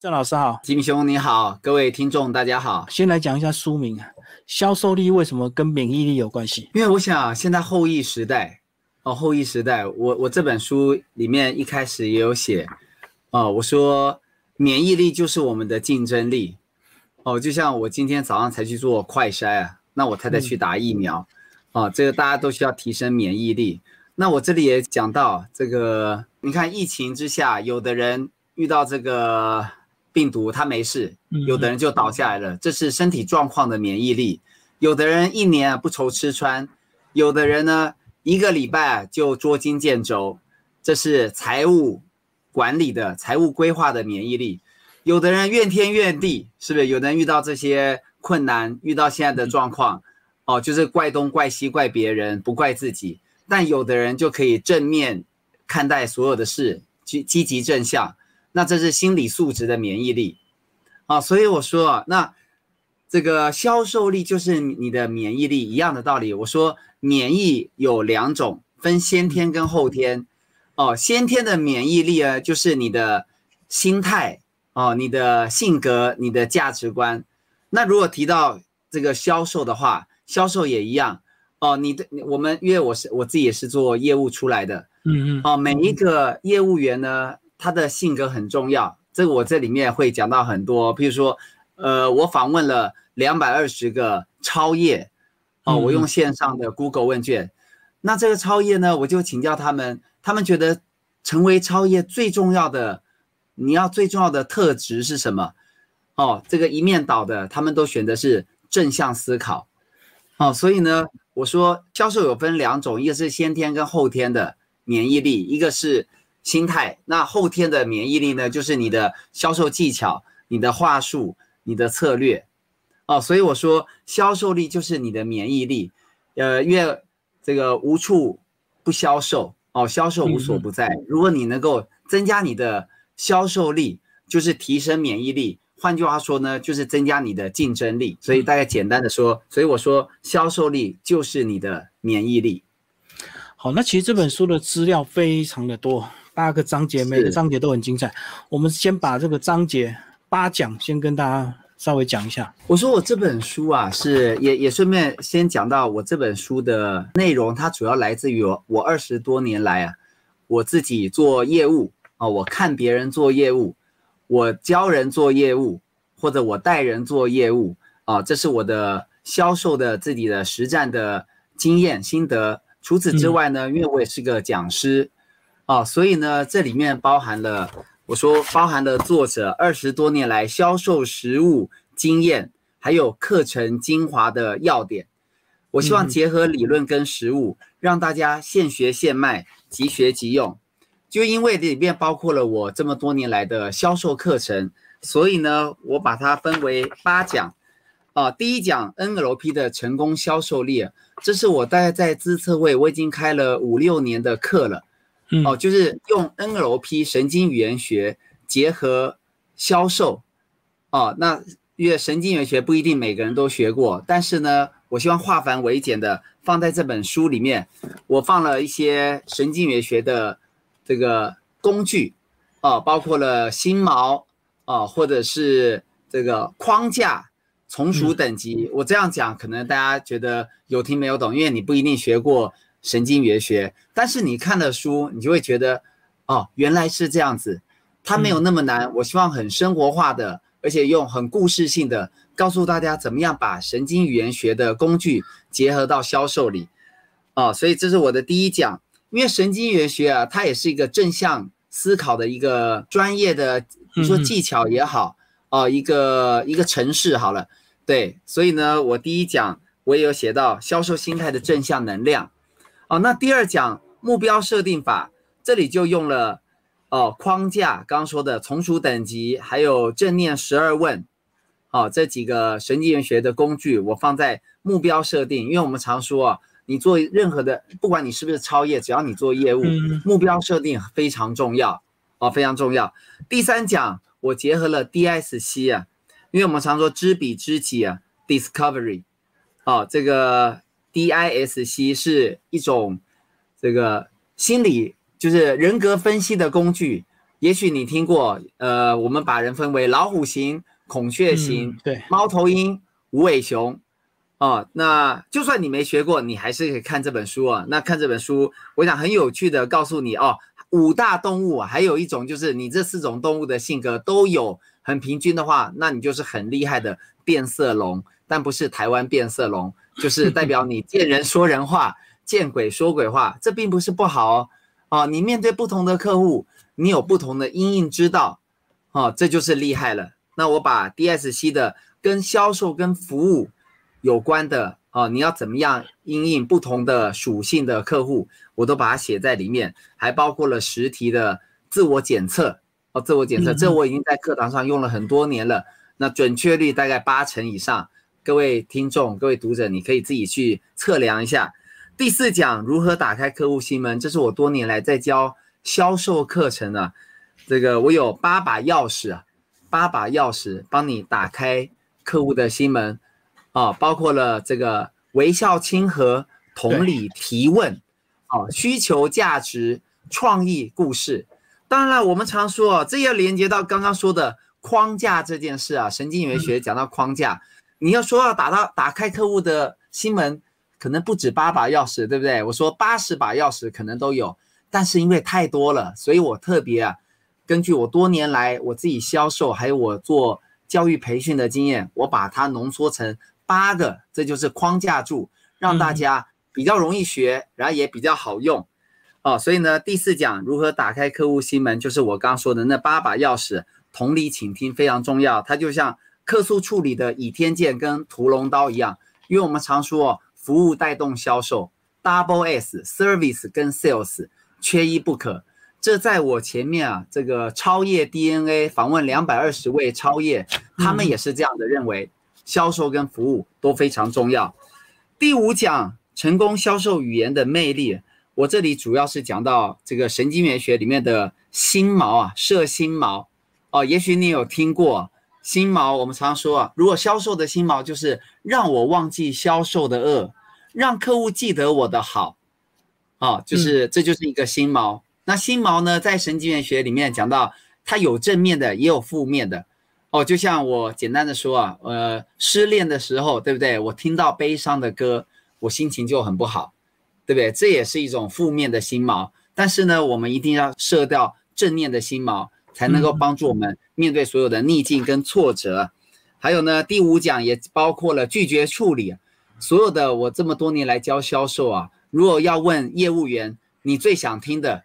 郑老师好，金兄你好，各位听众大家好。先来讲一下书名啊，销售力为什么跟免疫力有关系？因为我想现在后疫时代，哦，后疫时代，我我这本书里面一开始也有写，哦，我说免疫力就是我们的竞争力，哦，就像我今天早上才去做快筛啊，那我太太去打疫苗，哦，这个大家都需要提升免疫力。那我这里也讲到这个，你看疫情之下，有的人遇到这个。病毒它没事，有的人就倒下来了，这是身体状况的免疫力。有的人一年不愁吃穿，有的人呢一个礼拜就捉襟见肘，这是财务管理的财务规划的免疫力。有的人怨天怨地，是不是？有的人遇到这些困难，遇到现在的状况，哦，就是怪东怪西怪别人，不怪自己。但有的人就可以正面看待所有的事，积积极正向。那这是心理素质的免疫力，啊，所以我说啊，那这个销售力就是你的免疫力一样的道理。我说免疫有两种，分先天跟后天。哦，先天的免疫力啊，就是你的心态哦，你的性格，你的价值观。那如果提到这个销售的话，销售也一样哦。你的我们因为我是我自己也是做业务出来的，嗯嗯，哦，每一个业务员呢。他的性格很重要，这个我这里面会讲到很多。譬如说，呃，我访问了两百二十个超业，哦，我用线上的 Google 问卷，那这个超业呢，我就请教他们，他们觉得成为超业最重要的，你要最重要的特质是什么？哦，这个一面倒的，他们都选的是正向思考。哦，所以呢，我说销售有分两种，一个是先天跟后天的免疫力，一个是。心态，那后天的免疫力呢？就是你的销售技巧、你的话术、你的策略，哦，所以我说销售力就是你的免疫力，呃，越这个无处不销售，哦，销售无所不在。如果你能够增加你的销售力，就是提升免疫力。换句话说呢，就是增加你的竞争力。所以大概简单的说，所以我说销售力就是你的免疫力。好，那其实这本书的资料非常的多。八个章节，每个章节都很精彩。我们先把这个章节八讲先跟大家稍微讲一下。我说我这本书啊，是也也顺便先讲到我这本书的内容，它主要来自于我我二十多年来啊，我自己做业务啊，我看别人做业务，我教人做业务，或者我带人做业务啊，这是我的销售的自己的实战的经验心得。除此之外呢，因为我也是个讲师。哦，所以呢，这里面包含了我说包含了作者二十多年来销售实务经验，还有课程精华的要点。我希望结合理论跟实务，让大家现学现卖，即学即用。就因为里面包括了我这么多年来的销售课程，所以呢，我把它分为八讲。啊，第一讲 NLP 的成功销售力，这是我大概在自测会我已经开了五六年的课了。哦，就是用 NLP 神经语言学结合销售，哦，那因为神经语言学不一定每个人都学过，但是呢，我希望化繁为简的放在这本书里面，我放了一些神经语言学的这个工具，哦，包括了心锚，哦，或者是这个框架、从属等级。我这样讲，可能大家觉得有听没有懂，因为你不一定学过。神经元学，但是你看了书，你就会觉得，哦，原来是这样子，它没有那么难。我希望很生活化的，而且用很故事性的告诉大家，怎么样把神经语言学的工具结合到销售里，哦，所以这是我的第一讲。因为神经语言学啊，它也是一个正向思考的一个专业的，你说技巧也好，哦，一个一个城市好了，对，所以呢，我第一讲我也有写到销售心态的正向能量。哦，那第二讲目标设定法，这里就用了哦框架，刚刚说的从属等级，还有正念十二问，哦这几个神经元学的工具，我放在目标设定，因为我们常说啊，你做任何的，不管你是不是超业，只要你做业务，目标设定非常重要，哦非常重要。第三讲我结合了 DSC 啊，因为我们常说知彼知己啊，Discovery，哦这个。DISC 是一种这个心理，就是人格分析的工具也许你听过，呃，我们把人分为老虎型、孔雀型、对，猫头鹰、无尾熊。哦，那就算你没学过，你还是可以看这本书啊。那看这本书，我想很有趣的告诉你哦，五大动物还有一种就是你这四种动物的性格都有很平均的话，那你就是很厉害的变色龙，但不是台湾变色龙，就是代表你见人说人话，见鬼说鬼话。这并不是不好哦。哦，你面对不同的客户，你有不同的因应之道，哦，这就是厉害了。那我把 DSC 的跟销售跟服务。有关的哦，你要怎么样应应不同的属性的客户，我都把它写在里面，还包括了实体的自我检测哦，自我检测，这我已经在课堂上用了很多年了，那准确率大概八成以上。各位听众、各位读者，你可以自己去测量一下。第四讲如何打开客户心门，这是我多年来在教销售课程啊，这个我有八把钥匙啊，八把钥匙帮你打开客户的心门。啊，包括了这个微笑、亲和、同理、提问，啊，需求、价值、创意、故事。当然了，我们常说，这要连接到刚刚说的框架这件事啊。神经元学讲到框架，你要说要打到打开客户的心门，可能不止八把钥匙，对不对？我说八十把钥匙可能都有，但是因为太多了，所以我特别啊，根据我多年来我自己销售还有我做教育培训的经验，我把它浓缩成。八个，这就是框架住，让大家比较容易学，然后也比较好用，哦，所以呢，第四讲如何打开客户心门，就是我刚说的那八把钥匙，同理，倾听非常重要，它就像客诉处理的倚天剑跟屠龙刀一样，因为我们常说服务带动销售，double S，service 跟 sales 缺一不可，这在我前面啊，这个超越 DNA 访问两百二十位超越，他们也是这样的认为。销售跟服务都非常重要。第五讲成功销售语言的魅力，我这里主要是讲到这个神经元学里面的心锚啊，射心锚哦。也许你有听过心锚，我们常说啊，如果销售的心锚就是让我忘记销售的恶，让客户记得我的好，哦，就是这就是一个心锚。那心锚呢，在神经元学里面讲到，它有正面的，也有负面的。哦，就像我简单的说啊，呃，失恋的时候，对不对？我听到悲伤的歌，我心情就很不好，对不对？这也是一种负面的心锚。但是呢，我们一定要设掉正面的心锚，才能够帮助我们面对所有的逆境跟挫折。还有呢，第五讲也包括了拒绝处理。所有的我这么多年来教销售啊，如果要问业务员你最想听的，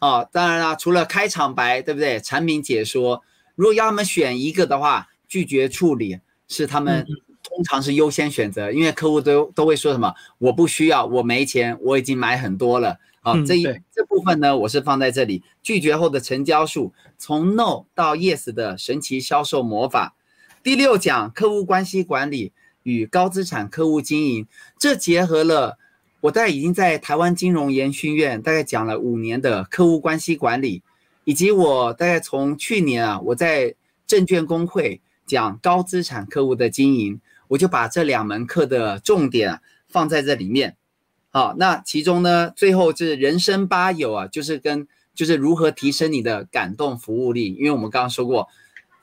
哦，当然啦，除了开场白，对不对？产品解说。如果要他们选一个的话，拒绝处理是他们通常是优先选择，因为客户都都会说什么我不需要，我没钱，我已经买很多了啊。这一这部分呢，我是放在这里，拒绝后的成交数，从 no 到 yes 的神奇销售魔法。第六讲客户关系管理与高资产客户经营，这结合了我大概已经在台湾金融研训院大概讲了五年的客户关系管理。以及我大概从去年啊，我在证券工会讲高资产客户的经营，我就把这两门课的重点放在这里面。好，那其中呢，最后就是人生八有啊，就是跟就是如何提升你的感动服务力，因为我们刚刚说过，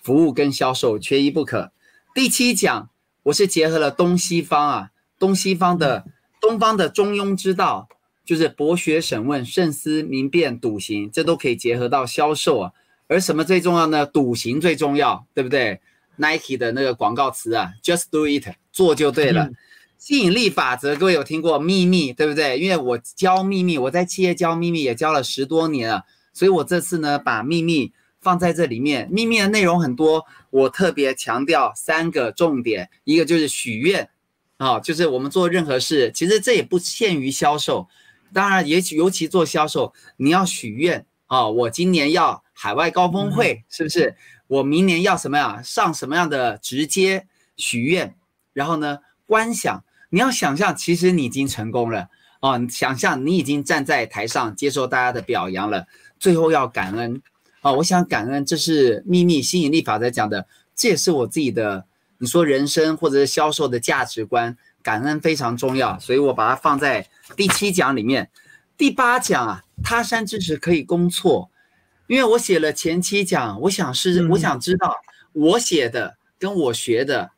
服务跟销售缺一不可。第七讲，我是结合了东西方啊，东西方的东方的中庸之道。就是博学审问、慎思明辨、笃行，这都可以结合到销售啊。而什么最重要呢？笃行最重要，对不对？Nike 的那个广告词啊，Just do it，做就对了。吸引力法则，各位有听过秘密，对不对？因为我教秘密，我在企业教秘密也教了十多年了，所以我这次呢把秘密放在这里面。秘密的内容很多，我特别强调三个重点，一个就是许愿啊，就是我们做任何事，其实这也不限于销售。当然，也许尤其做销售，你要许愿啊！我今年要海外高峰会，是不是？我明年要什么呀？上什么样的直接许愿？然后呢，观想，你要想象，其实你已经成功了啊！想象你已经站在台上接受大家的表扬了。最后要感恩啊！我想感恩，这是秘密吸引力法则讲的，这也是我自己的。你说人生或者是销售的价值观。感恩非常重要，所以我把它放在第七讲里面。第八讲啊，他山之石可以攻错。因为我写了前七讲，我想是我想知道我写的跟我学的，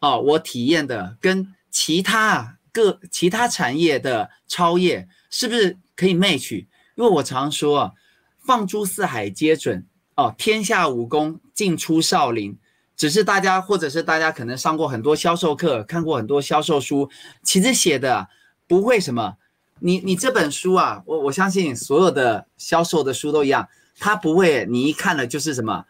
哦，我体验的跟其他各其他产业的超越是不是可以 match？因为我常说啊，放诸四海皆准哦，天下武功尽出少林。只是大家或者是大家可能上过很多销售课，看过很多销售书，其实写的不会什么。你你这本书啊，我我相信所有的销售的书都一样。他不会，你一看了就是什么，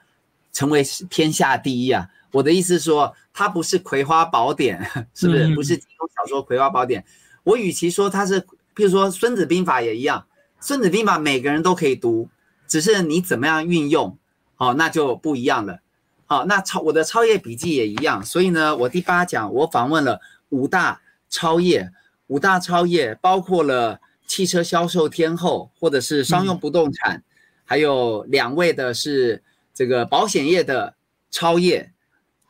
成为天下第一啊！我的意思是说，它不是《葵花宝典》，是不是？不是金庸小说《葵花宝典》。我与其说它是，譬如说《孙子兵法》也一样，《孙子兵法》每个人都可以读，只是你怎么样运用，哦，那就不一样了。好，那超我的超越笔记也一样。所以呢，我第八讲我访问了五大超越，五大超越包括了汽车销售天后，或者是商用不动产。还有两位的是这个保险业的超业，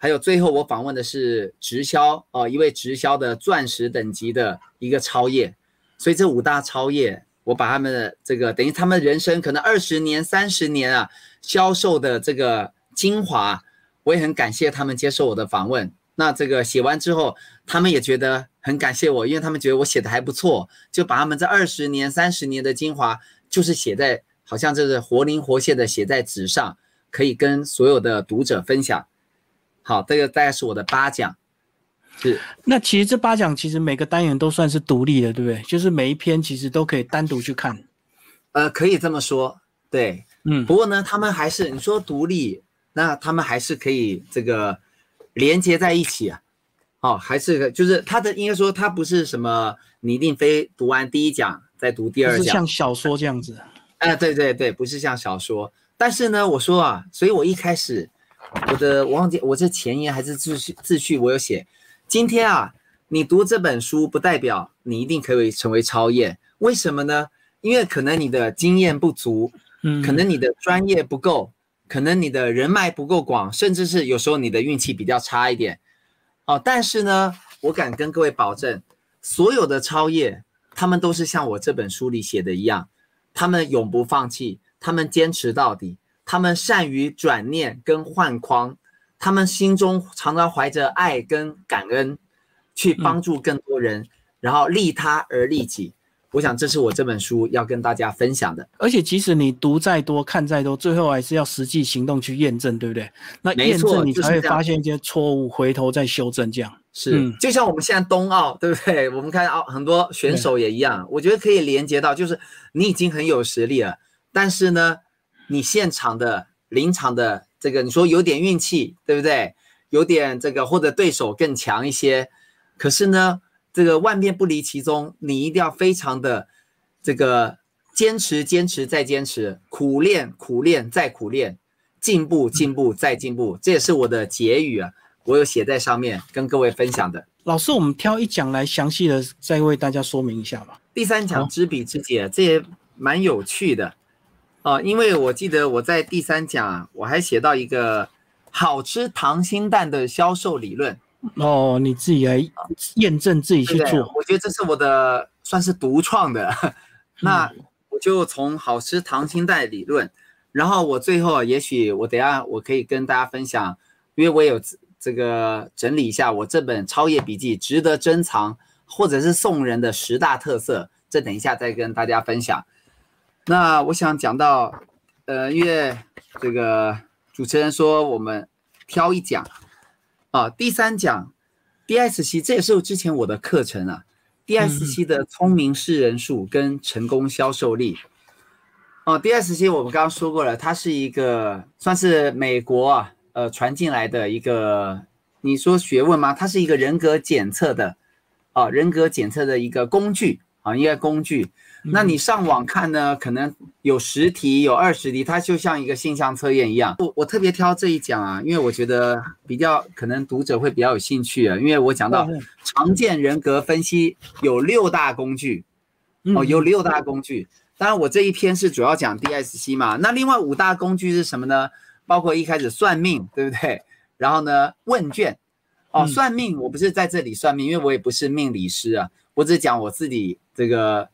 还有最后我访问的是直销哦，一位直销的钻石等级的一个超业，所以这五大超业，我把他们的这个等于他们人生可能二十年、三十年啊销售的这个精华，我也很感谢他们接受我的访问。那这个写完之后，他们也觉得很感谢我，因为他们觉得我写的还不错，就把他们这二十年、三十年的精华，就是写在。好像这是活灵活现的写在纸上，可以跟所有的读者分享。好，这个大概是我的八讲。是，那其实这八讲其实每个单元都算是独立的，对不对？就是每一篇其实都可以单独去看。呃，可以这么说，对，嗯。不过呢，他们还是你说独立，那他们还是可以这个连接在一起啊。哦，还是就是他的应该说他不是什么，你一定非读完第一讲再读第二讲，像小说这样子。哎，对对对，不是像小说，但是呢，我说啊，所以我一开始，我的我忘记我这前言还是自序自序，我有写，今天啊，你读这本书不代表你一定可以成为超验，为什么呢？因为可能你的经验不足，嗯，可能你的专业不够，可能你的人脉不够广，甚至是有时候你的运气比较差一点，哦，但是呢，我敢跟各位保证，所有的超越，他们都是像我这本书里写的一样。他们永不放弃，他们坚持到底，他们善于转念跟换框，他们心中常常怀着爱跟感恩，去帮助更多人，然后利他而利己。我想这是我这本书要跟大家分享的。而且即使你读再多看再多，最后还是要实际行动去验证，对不对？那验证你才会发现一些错误，回头再修正，这样。是，就像我们现在冬奥，对不对？我们看奥很多选手也一样，我觉得可以连接到，就是你已经很有实力了，但是呢，你现场的临场的这个，你说有点运气，对不对？有点这个或者对手更强一些，可是呢，这个万变不离其宗，你一定要非常的这个坚持、坚持再坚持，苦练、苦练再苦练，进步、进步再进步，这也是我的结语啊。我有写在上面跟各位分享的。老师，我们挑一讲来详细的再为大家说明一下吧。第三讲知彼知己，这也蛮有趣的哦。因为我记得我在第三讲我还写到一个好吃溏心蛋的销售理论哦，你自己来验证自己去做。我觉得这是我的算是独创的。那我就从好吃溏心蛋理论，然后我最后也许我等下我可以跟大家分享，因为我有。这个整理一下，我这本超越笔记值得珍藏或者是送人的十大特色，这等一下再跟大家分享。那我想讲到，呃，因为这个主持人说我们挑一讲啊，第三讲 DSC，这也是之前我的课程啊，DSC 的聪明识人术跟成功销售力。哦，DSC 我们刚刚说过了，它是一个算是美国啊。呃，传进来的一个，你说学问吗？它是一个人格检测的，啊，人格检测的一个工具啊，一个工具。那你上网看呢，可能有十题，有二十题，它就像一个性向测验一样。我我特别挑这一讲啊，因为我觉得比较可能读者会比较有兴趣啊，因为我讲到常见人格分析有六大工具，哦，有六大工具。当然我这一篇是主要讲 DSC 嘛，那另外五大工具是什么呢？包括一开始算命，对不对？然后呢，问卷，哦，算命，我不是在这里算命，因为我也不是命理师啊，我只讲我自己这个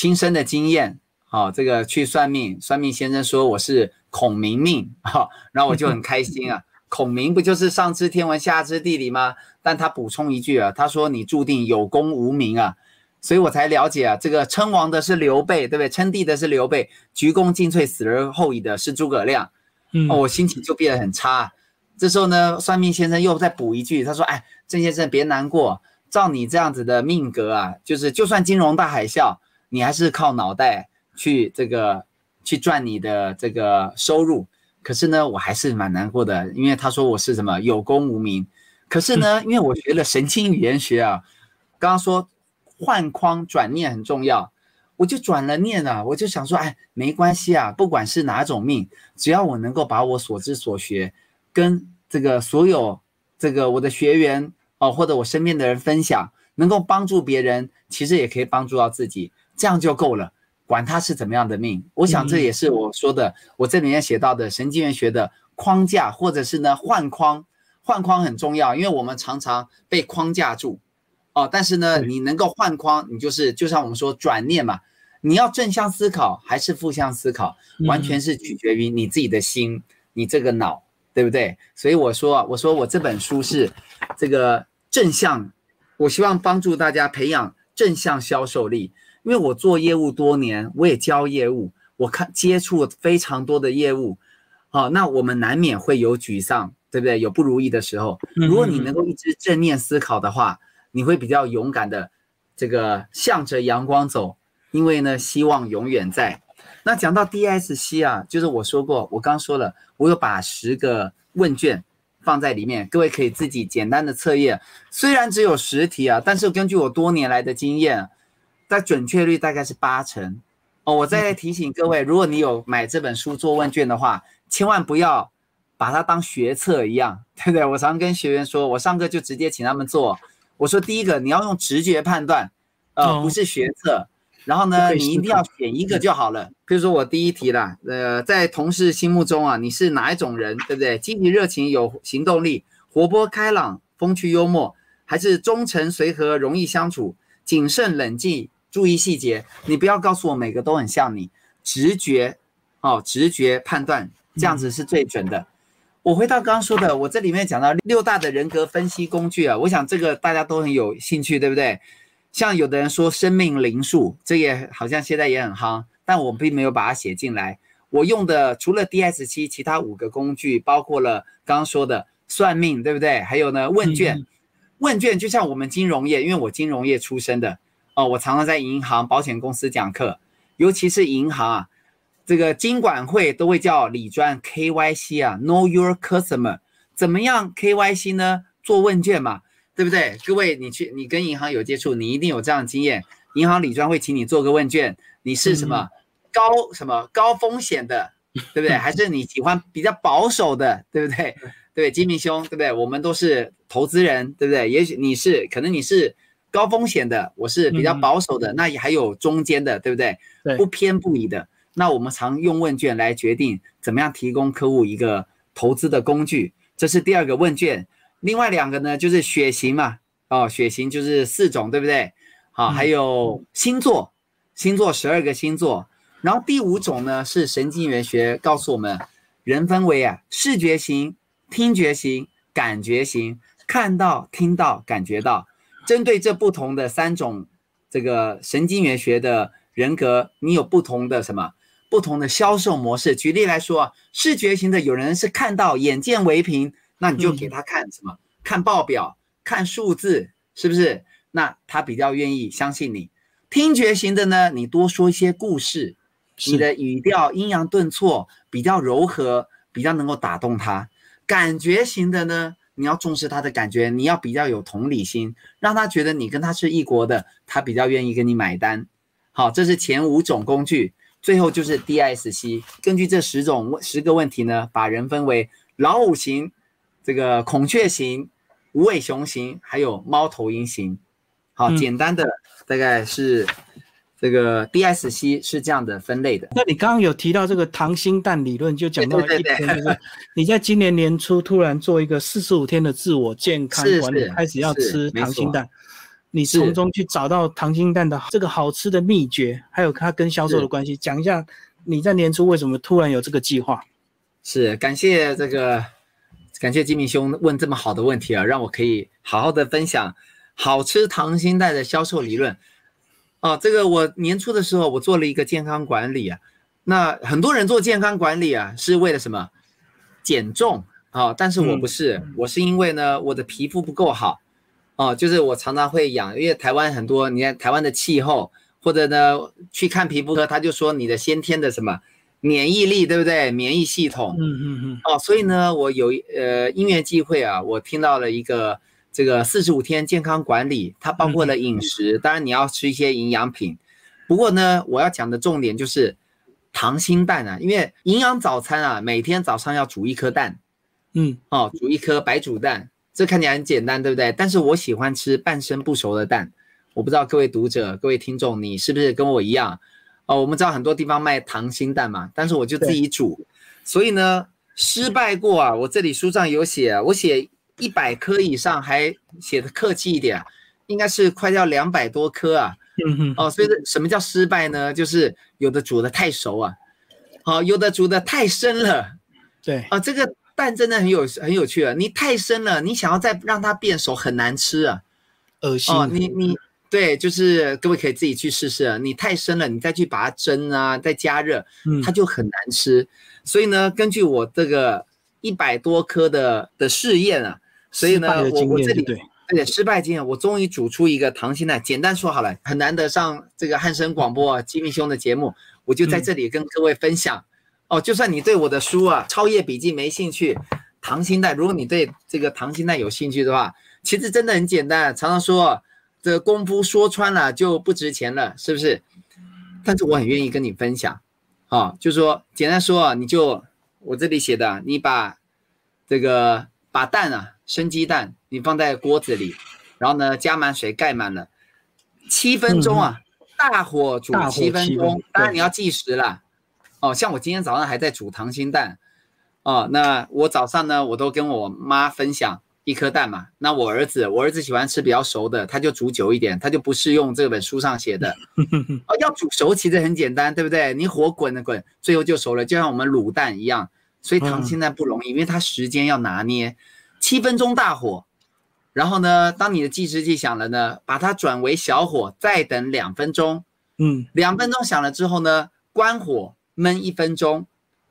亲身的经验。好，这个去算命，算命先生说我是孔明命哈，然后我就很开心啊。孔明不就是上知天文下知地理吗？但他补充一句啊，他说你注定有功无名啊，所以我才了解啊，这个称王的是刘备，对不对？称帝的是刘备，鞠躬尽瘁，死而后已的是诸葛亮。嗯，哦，我心情就变得很差。这时候呢，算命先生又再补一句，他说：“哎，郑先生别难过，照你这样子的命格啊，就是就算金融大海啸，你还是靠脑袋去这个去赚你的这个收入。”可是呢，我还是蛮难过的，因为他说我是什么有功无名。可是呢，因为我学了神经语言学啊，刚刚说换框转念很重要，我就转了念啊，我就想说，哎，没关系啊，不管是哪种命，只要我能够把我所知所学跟这个所有这个我的学员哦，或者我身边的人分享，能够帮助别人，其实也可以帮助到自己，这样就够了。管他是怎么样的命，我想这也是我说的，我这里面写到的神经元学的框架，或者是呢换框，换框很重要，因为我们常常被框架住，哦，但是呢，你能够换框，你就是就像我们说转念嘛，你要正向思考还是负向思考，完全是取决于你自己的心，你这个脑，对不对？所以我说，我说我这本书是这个正向，我希望帮助大家培养正向销售力。因为我做业务多年，我也教业务，我看接触非常多的业务，好，那我们难免会有沮丧，对不对？有不如意的时候。如果你能够一直正念思考的话，你会比较勇敢的这个向着阳光走，因为呢，希望永远在。那讲到 DSC 啊，就是我说过，我刚说了，我有把十个问卷放在里面，各位可以自己简单的测验。虽然只有十题啊，但是根据我多年来的经验。但准确率大概是八成哦。我再提醒各位，如果你有买这本书做问卷的话，千万不要把它当学测一样，对不对？我常跟学员说，我上课就直接请他们做。我说第一个，你要用直觉判断，呃，不是学测。然后呢，你一定要选一个就好了。比如说我第一题啦，呃，在同事心目中啊，你是哪一种人，对不对？积极热情、有行动力、活泼开朗、风趣幽默，还是忠诚随和、容易相处、谨慎冷静？注意细节，你不要告诉我每个都很像你，直觉，哦，直觉判断这样子是最准的。我回到刚刚说的，我这里面讲到六大的人格分析工具啊，我想这个大家都很有兴趣，对不对？像有的人说生命灵数，这也好像现在也很夯，但我并没有把它写进来。我用的除了 DS 七，其他五个工具包括了刚刚说的算命，对不对？还有呢问卷，问卷就像我们金融业，因为我金融业出身的。哦，我常常在银行、保险公司讲课，尤其是银行啊，这个金管会都会叫理专 KYC 啊，Know Your Customer，怎么样 KYC 呢？做问卷嘛，对不对？各位，你去，你跟银行有接触，你一定有这样的经验。银行理专会请你做个问卷，你是什么高什么高风险的，对不对？还是你喜欢比较保守的，对不对？对，金明兄，对不对？我们都是投资人，对不对？也许你是，可能你是。高风险的，我是比较保守的，那也还有中间的，对不对？对，不偏不倚的。那我们常用问卷来决定怎么样提供客户一个投资的工具，这是第二个问卷。另外两个呢，就是血型嘛，哦，血型就是四种，对不对？好，还有星座，星座十二个星座。然后第五种呢，是神经元学告诉我们，人分为啊视觉型、听觉型、感觉型，看到、听到、感觉到。针对这不同的三种这个神经元学的人格，你有不同的什么不同的销售模式？举例来说，视觉型的有人是看到眼见为凭，那你就给他看什么？看报表，看数字，是不是？那他比较愿意相信你。听觉型的呢，你多说一些故事，你的语调阴阳顿挫比较柔和，比较能够打动他。感觉型的呢？你要重视他的感觉，你要比较有同理心，让他觉得你跟他是一国的，他比较愿意跟你买单。好，这是前五种工具，最后就是 DSC。根据这十种十个问题呢，把人分为老虎型、这个孔雀型、无尾熊型，还有猫头鹰型。好，简单的大概是。这个 DSC 是这样的分类的。那你刚刚有提到这个糖心蛋理论，就讲到一天，就是 你在今年年初突然做一个四十五天的自我健康管理，开始要吃糖心蛋，你从中去找到糖心蛋的这个好吃的秘诀，还有它跟销售的关系，讲一下你在年初为什么突然有这个计划？是感谢这个，感谢金明兄问这么好的问题啊，让我可以好好的分享好吃糖心蛋的销售理论。哦，这个我年初的时候我做了一个健康管理啊，那很多人做健康管理啊是为了什么？减重啊，但是我不是，我是因为呢我的皮肤不够好，哦，就是我常常会痒，因为台湾很多，你看台湾的气候，或者呢去看皮肤科，他就说你的先天的什么。免疫力对不对？免疫系统，嗯嗯嗯，哦，所以呢，我有呃因缘机会啊，我听到了一个这个四十五天健康管理，它包括了饮食，当然你要吃一些营养品。不过呢，我要讲的重点就是糖心蛋啊，因为营养早餐啊，每天早上要煮一颗蛋，嗯，哦，煮一颗白煮蛋，这看起来很简单，对不对？但是我喜欢吃半生不熟的蛋，我不知道各位读者、各位听众，你是不是跟我一样？哦，我们知道很多地方卖糖心蛋嘛，但是我就自己煮，所以呢失败过啊。我这里书上有写，我写一百颗以上，还写的客气一点，应该是快要两百多颗啊。嗯哼。哦，所以什么叫失败呢？就是有的煮的太熟啊，好，有的煮的太深了。对。啊，这个蛋真的很有很有趣啊。你太深了，你想要再让它变熟很难吃啊，恶心。哦，你你。对，就是各位可以自己去试试啊。你太深了，你再去把它蒸啊，再加热，它就很难吃。所以呢，根据我这个一百多颗的的试验啊，所以呢，我我这里对失败经验，我终于煮出一个溏心蛋。简单说好了，很难得上这个汉声广播吉米兄的节目，我就在这里跟各位分享。哦，就算你对我的书啊《超越笔记》没兴趣，溏心蛋，如果你对这个溏心蛋有兴趣的话，其实真的很简单。常常说。这功夫说穿了就不值钱了，是不是？但是我很愿意跟你分享，啊，就说简单说啊，你就我这里写的，你把这个把蛋啊，生鸡蛋，你放在锅子里，然后呢加满水盖满了，七分钟啊，大火煮七分钟，当然你要计时了，哦，像我今天早上还在煮溏心蛋，哦，那我早上呢我都跟我妈分享。一颗蛋嘛，那我儿子，我儿子喜欢吃比较熟的，他就煮久一点，他就不是用这本书上写的。哦，要煮熟其实很简单，对不对？你火滚了滚，最后就熟了，就像我们卤蛋一样。所以溏心蛋不容易，因为它时间要拿捏，七分钟大火，然后呢，当你的计时器响了呢，把它转为小火，再等两分钟。嗯，两分钟响了之后呢，关火焖一分钟，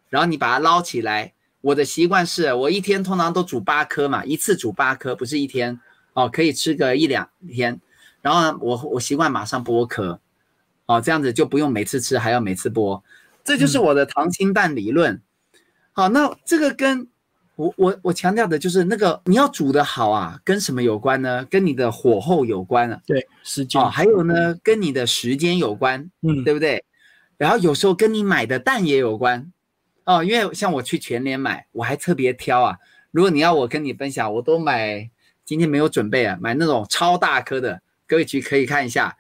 然后你把它捞起来。我的习惯是我一天通常都煮八颗嘛，一次煮八颗，不是一天哦，可以吃个一两天。然后呢，我我习惯马上剥壳，哦，这样子就不用每次吃还要每次剥，这就是我的糖心蛋理论。好，那这个跟我我我强调的就是那个你要煮的好啊，跟什么有关呢？跟你的火候有关啊。对，时间。哦，还有呢，跟你的时间有关，嗯，对不对？然后有时候跟你买的蛋也有关。哦，因为像我去全联买，我还特别挑啊。如果你要我跟你分享，我都买。今天没有准备啊，买那种超大颗的。各位去可以看一下，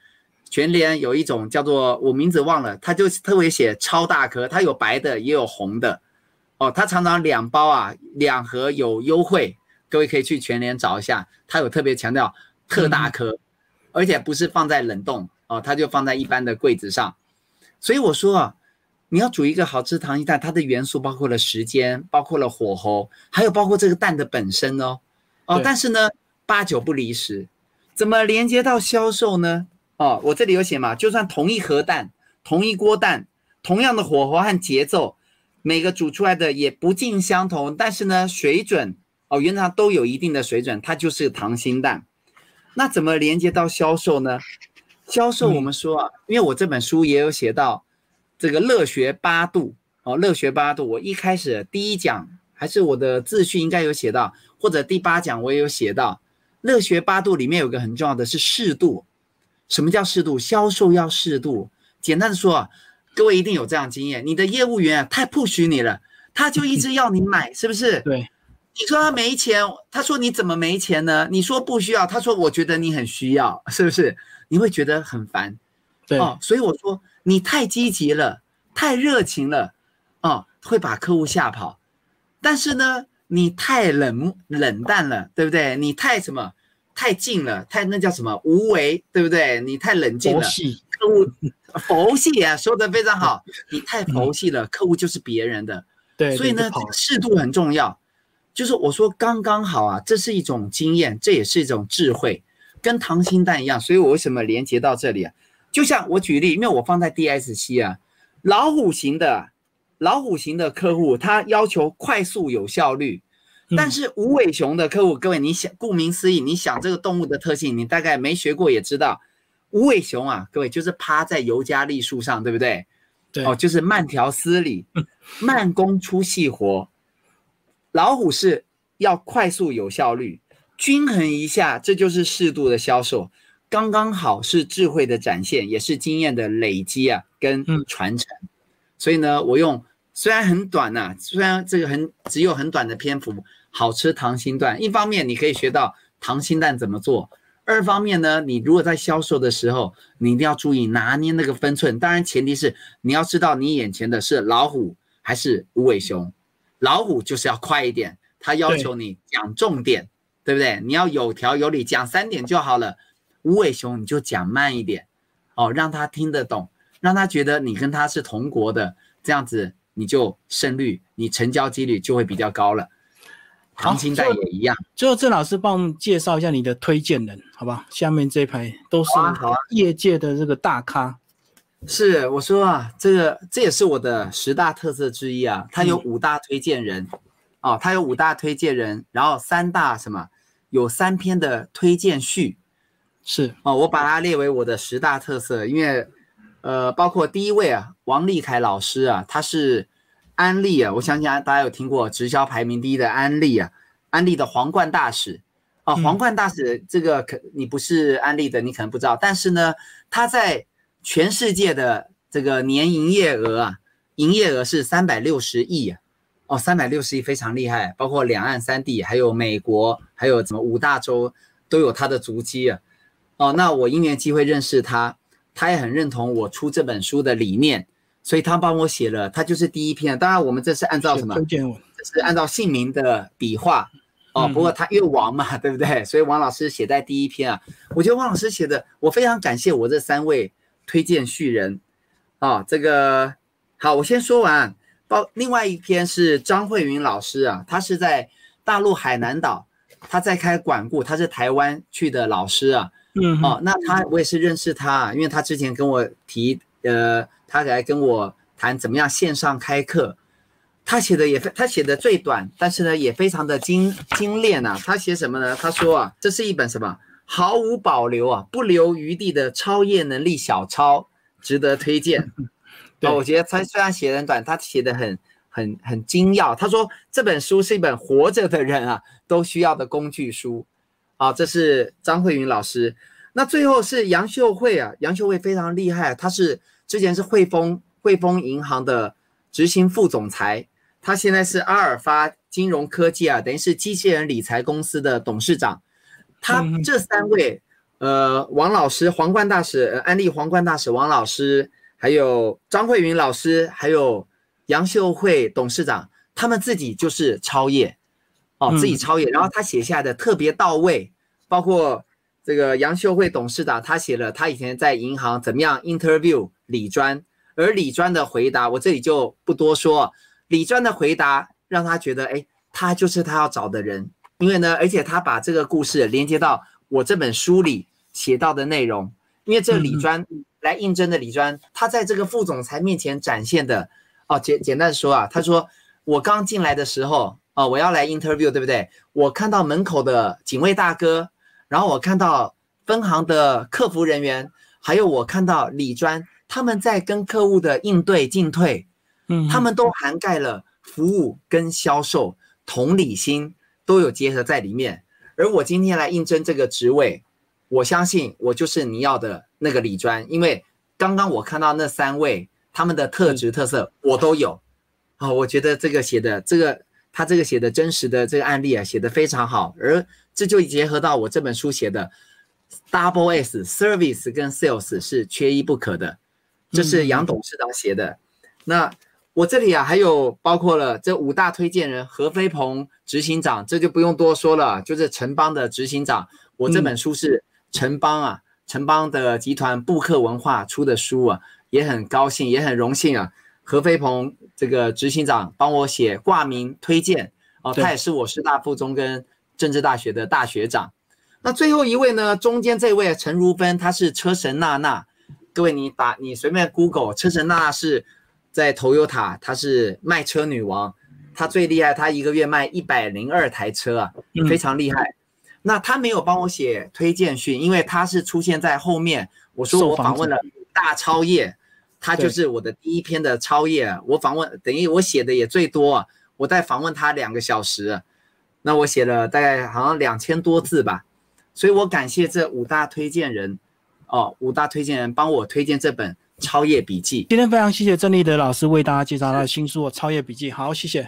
全联有一种叫做我名字忘了，它就特别写超大颗，它有白的也有红的。哦，它常常两包啊，两盒有优惠。各位可以去全联找一下，它有特别强调特大颗，而且不是放在冷冻哦，它就放在一般的柜子上。所以我说啊。你要煮一个好吃糖衣蛋，它的元素包括了时间，包括了火候，还有包括这个蛋的本身哦。哦，但是呢，八九不离十，怎么连接到销售呢？哦，我这里有写嘛，就算同一盒蛋、同一锅蛋、同样的火候和节奏，每个煮出来的也不尽相同，但是呢，水准哦，原则上都有一定的水准，它就是溏心蛋。那怎么连接到销售呢？销售我们说啊，因为我这本书也有写到。这个乐学八度哦，乐学八度，我一开始第一讲还是我的自序应该有写到，或者第八讲我也有写到，乐学八度里面有个很重要的是适度。什么叫适度？销售要适度。简单的说啊，各位一定有这样经验，你的业务员啊太不许你了，他就一直要你买，是不是？对。你说他没钱，他说你怎么没钱呢？你说不需要，他说我觉得你很需要，是不是？你会觉得很烦。对。哦，所以我说。你太积极了，太热情了，哦，会把客户吓跑。但是呢，你太冷冷淡了，对不对？你太什么？太静了，太那叫什么？无为，对不对？你太冷静了，客户佛系啊，说的非常好。你太佛系了，客户就是别人的。对，所以呢，适度很重要。就是我说刚刚好啊，这是一种经验，这也是一种智慧，跟溏心蛋一样。所以我为什么连接到这里啊？就像我举例，因为我放在 DSC 啊，老虎型的老虎型的客户，他要求快速有效率，但是无尾熊的客户，各位你想，顾名思义，你想这个动物的特性，你大概没学过也知道，无尾熊啊，各位就是趴在尤加利树上，对不对？对，哦，就是慢条斯理，慢工出细活。老虎是要快速有效率，均衡一下，这就是适度的销售，刚刚好是智慧的展现，也是经验的累积啊，跟传承。所以呢，我用虽然很短呐，虽然这个很只有很短的篇幅，好吃溏心蛋，一方面你可以学到溏心蛋怎么做，二方面呢，你如果在销售的时候，你一定要注意拿捏那个分寸，当然前提是你要知道你眼前的是老虎还是无尾熊。老虎就是要快一点，他要求你讲重点，对不对？你要有条有理，讲三点就好了。无尾熊你就讲慢一点，哦，让他听得懂，让他觉得你跟他是同国的，这样子你就胜率，你成交几率就会比较高了。溏心蛋也一样。最后郑老师帮我们介绍一下你的推荐人，好吧？下面这一排都是业界的这个大咖。是我说啊，这个这也是我的十大特色之一啊。他有五大推荐人，哦，他有五大推荐人，然后三大什么，有三篇的推荐序，是哦，我把它列为我的十大特色，因为呃，包括第一位啊，王立凯老师啊，他是安利啊，我相信大家有听过直销排名第一的安利啊，安利的皇冠大使。啊，皇冠大使这个可你不是安利的，你可能不知道，但是呢，他在全世界的这个年营业额啊，营业额是三百六十亿啊，哦，三百六十亿非常厉害，包括两岸三地，还有美国，还有什么五大洲都有他的足迹啊，哦，那我因缘机会认识他，他也很认同我出这本书的理念，所以他帮我写了，他就是第一篇。当然我们这是按照什么？这是按照姓名的笔画哦。不过他因为王嘛，对不对？所以王老师写在第一篇啊，我觉得王老师写的，我非常感谢我这三位。推荐序人，啊，这个好，我先说完。包另外一篇是张慧云老师啊，他是在大陆海南岛，他在开管顾，他是台湾去的老师啊。嗯，哦，那他我也是认识他，因为他之前跟我提，呃，他来跟我谈怎么样线上开课。他写的也非他写的最短，但是呢也非常的精精炼呐。他写什么呢？他说啊，这是一本什么？毫无保留啊，不留余地的超越能力小抄，值得推荐。对，我觉得他虽然写的很短，他写的很很很精要。他说这本书是一本活着的人啊都需要的工具书。啊，这是张慧云老师。那最后是杨秀慧啊，杨秀慧非常厉害，她是之前是汇丰汇丰银行的执行副总裁，他现在是阿尔法金融科技啊，等于是机器人理财公司的董事长。他这三位，呃，王老师、皇冠大使、安利皇冠大使王老师，还有张慧云老师，还有杨秀慧董事长，他们自己就是超业，哦，自己超业，然后他写下的特别到位，包括这个杨秀慧董事长，他写了他以前在银行怎么样 interview 李专，而李专的回答，我这里就不多说，李专的回答让他觉得，哎，他就是他要找的人。因为呢，而且他把这个故事连接到我这本书里写到的内容。因为这李专来应征的李专，他在这个副总裁面前展现的，哦，简简单说啊，他说我刚进来的时候，哦，我要来 interview，对不对？我看到门口的警卫大哥，然后我看到分行的客服人员，还有我看到李专，他们在跟客户的应对进退，嗯，他们都涵盖了服务跟销售同理心。都有结合在里面，而我今天来应征这个职位，我相信我就是你要的那个李专，因为刚刚我看到那三位他们的特质特色我都有，啊，我觉得这个写的这个他这个写的真实的这个案例啊写的非常好，而这就结合到我这本书写的 double S service 跟 sales 是缺一不可的，这是杨董事长写的，那。我这里啊，还有包括了这五大推荐人何飞鹏执行长，这就不用多说了，就是城邦的执行长。我这本书是城邦啊，城邦的集团布克文化出的书啊，也很高兴，也很荣幸啊。何飞鹏这个执行长帮我写挂名推荐哦，他也是我师大附中跟政治大学的大学长。那最后一位呢，中间这位陈如芬，她是车神娜娜。各位，你打你随便 Google 车神娜娜是在 Toyota，她是卖车女王，她最厉害，她一个月卖一百零二台车啊，非常厉害。那她没有帮我写推荐讯，因为她是出现在后面。我说我访问了大超业，她就是我的第一篇的超业。我访问等于我写的也最多，我在访问她两个小时，那我写了大概好像两千多字吧。所以我感谢这五大推荐人。哦，五大推荐人帮我推荐这本《超越笔记》。今天非常谢谢郑立德老师为大家介绍他的新书《超越笔记》。好，谢谢。